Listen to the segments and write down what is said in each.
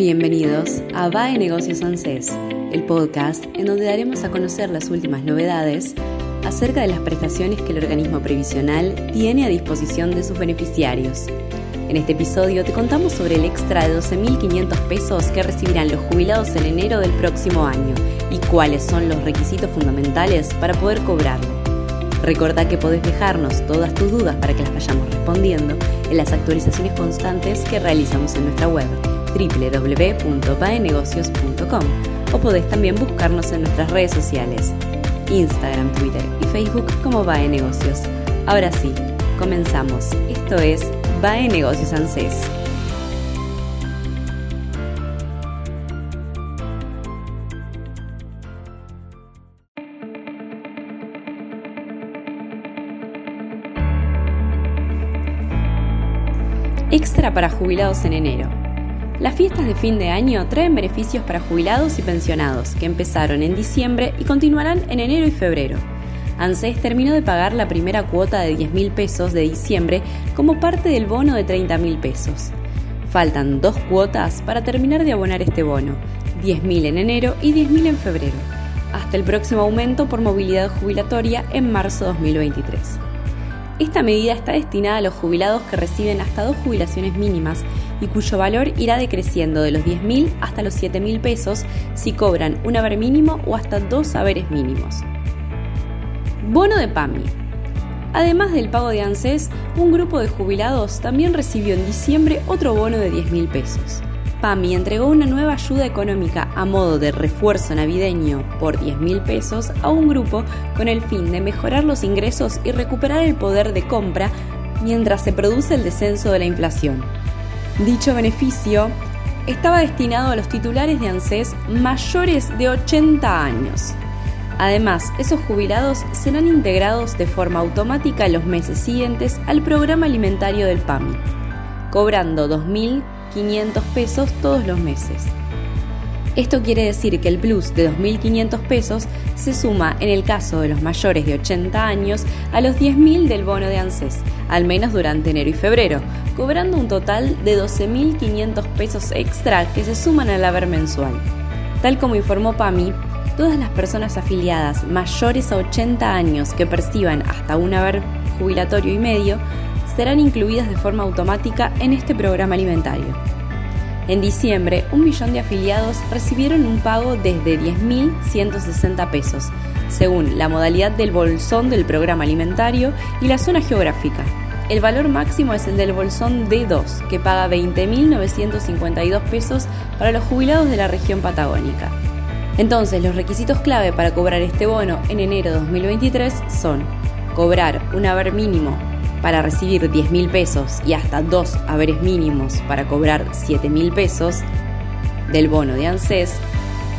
Bienvenidos a VAE Negocios ANSES, el podcast en donde daremos a conocer las últimas novedades acerca de las prestaciones que el organismo previsional tiene a disposición de sus beneficiarios. En este episodio te contamos sobre el extra de 12.500 pesos que recibirán los jubilados en enero del próximo año y cuáles son los requisitos fundamentales para poder cobrarlo. Recordá que podés dejarnos todas tus dudas para que las vayamos respondiendo en las actualizaciones constantes que realizamos en nuestra web www.paenegocios.com o podés también buscarnos en nuestras redes sociales, Instagram, Twitter y Facebook como Bae Negocios. Ahora sí, comenzamos. Esto es Bae Negocios. Extra para jubilados en enero. Las fiestas de fin de año traen beneficios para jubilados y pensionados, que empezaron en diciembre y continuarán en enero y febrero. ANSES terminó de pagar la primera cuota de 10 mil pesos de diciembre como parte del bono de 30 mil pesos. Faltan dos cuotas para terminar de abonar este bono, 10 mil en enero y 10 mil en febrero, hasta el próximo aumento por movilidad jubilatoria en marzo 2023. Esta medida está destinada a los jubilados que reciben hasta dos jubilaciones mínimas y cuyo valor irá decreciendo de los 10.000 hasta los 7.000 pesos si cobran un haber mínimo o hasta dos haberes mínimos. Bono de PAMI. Además del pago de ANSES, un grupo de jubilados también recibió en diciembre otro bono de 10.000 pesos. PAMI entregó una nueva ayuda económica a modo de refuerzo navideño por 10 mil pesos a un grupo con el fin de mejorar los ingresos y recuperar el poder de compra mientras se produce el descenso de la inflación. Dicho beneficio estaba destinado a los titulares de ANSES mayores de 80 años. Además, esos jubilados serán integrados de forma automática en los meses siguientes al programa alimentario del PAMI, cobrando 2.000 500 pesos todos los meses. Esto quiere decir que el plus de 2.500 pesos se suma en el caso de los mayores de 80 años a los 10.000 del bono de ANSES, al menos durante enero y febrero, cobrando un total de 12.500 pesos extra que se suman al haber mensual. Tal como informó PAMI, todas las personas afiliadas mayores a 80 años que perciban hasta un haber jubilatorio y medio serán incluidas de forma automática en este programa alimentario. En diciembre, un millón de afiliados recibieron un pago desde 10.160 pesos, según la modalidad del bolsón del programa alimentario y la zona geográfica. El valor máximo es el del bolsón D2, que paga 20.952 pesos para los jubilados de la región patagónica. Entonces, los requisitos clave para cobrar este bono en enero de 2023 son cobrar un haber mínimo para recibir 10 mil pesos y hasta dos haberes mínimos para cobrar 7 mil pesos del bono de ANSES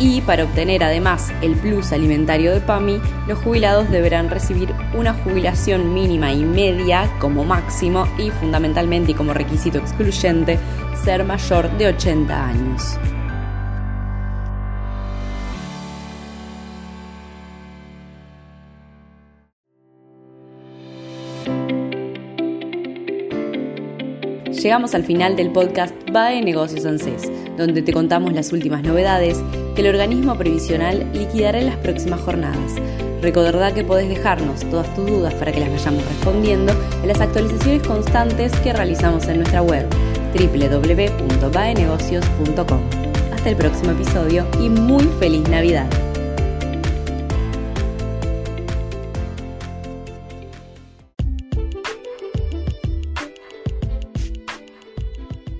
y para obtener además el plus alimentario de PAMI, los jubilados deberán recibir una jubilación mínima y media como máximo y fundamentalmente como requisito excluyente ser mayor de 80 años. Llegamos al final del podcast BAE Negocios ANSES, donde te contamos las últimas novedades que el organismo previsional liquidará en las próximas jornadas. Recordá que podés dejarnos todas tus dudas para que las vayamos respondiendo en las actualizaciones constantes que realizamos en nuestra web www.baenegocios.com. Hasta el próximo episodio y muy feliz Navidad.